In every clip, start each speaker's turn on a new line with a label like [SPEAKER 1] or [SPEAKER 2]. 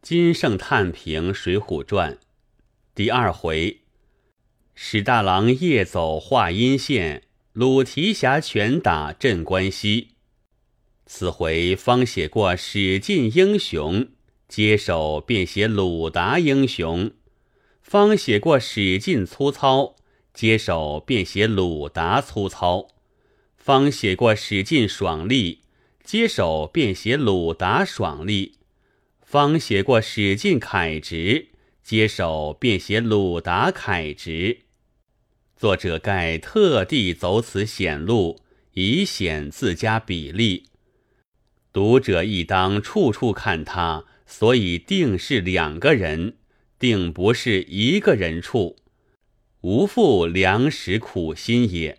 [SPEAKER 1] 金圣叹平《水浒传》第二回，史大郎夜走华阴县，鲁提辖拳打镇关西。此回方写过史进英雄，接手便写鲁达英雄；方写过史进粗糙，接手便写鲁达粗糙；方写过史进爽利，接手便写鲁达爽利。方写过史进楷直，接手便写鲁达楷直。作者盖特地走此险路，以显自家比例。读者亦当处处看他，所以定是两个人，定不是一个人处，无负良食苦心也。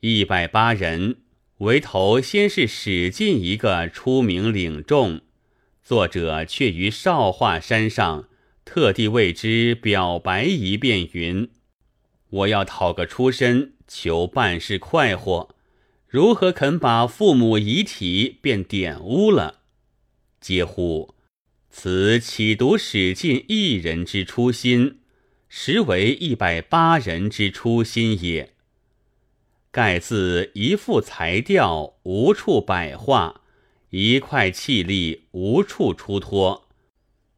[SPEAKER 1] 一百八人为头，先是史进一个出名领众。作者却于少华山上特地为之表白一遍，云：“我要讨个出身，求办事快活，如何肯把父母遗体便玷污了？”嗟乎！此岂独史进一人之初心，实为一百八人之初心也。盖自一副才调，无处摆画。一块气力无处出脱，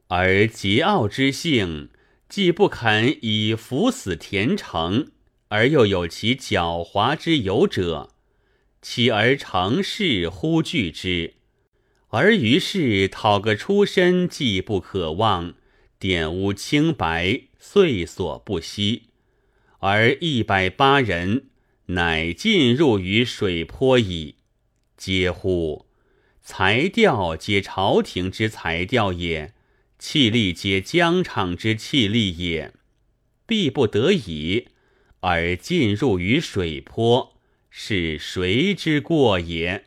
[SPEAKER 1] 而桀骜之性，既不肯以伏死填城，而又有其狡猾之有者，起而成事忽惧之，而于是讨个出身，既不可望，玷污清白，遂所不惜，而一百八人乃进入于水泊矣。嗟乎！才调皆朝廷之才调也，气力皆疆场之气力也，必不得已而进入于水泊，是谁之过也？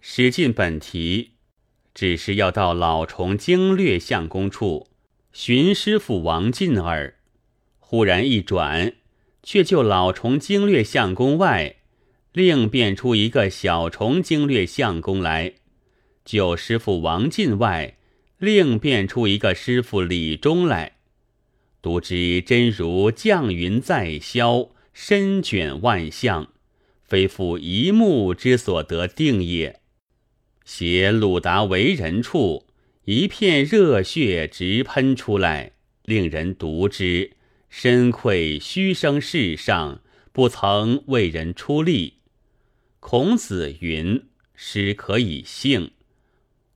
[SPEAKER 1] 史进本题只是要到老崇经略相公处寻师傅王进耳，忽然一转，却就老崇经略相公外。另变出一个小虫经略相公来，就师傅王进外，另变出一个师傅李忠来。独知真如降云在霄，深卷万象，非复一目之所得定也。写鲁达为人处，一片热血直喷出来，令人读之深愧虚生世上，不曾为人出力。孔子云：“诗可以兴，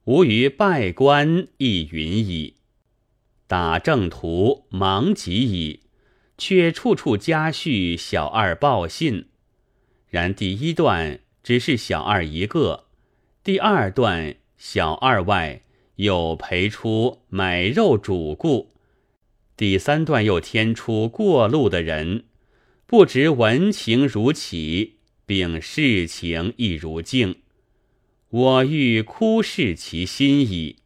[SPEAKER 1] 吾于拜官亦云矣。打正途忙极矣，却处处加叙小二报信。然第一段只是小二一个，第二段小二外又陪出买肉主顾，第三段又添出过路的人，不知文情如起。”并世情亦如镜，我欲哭视其心矣。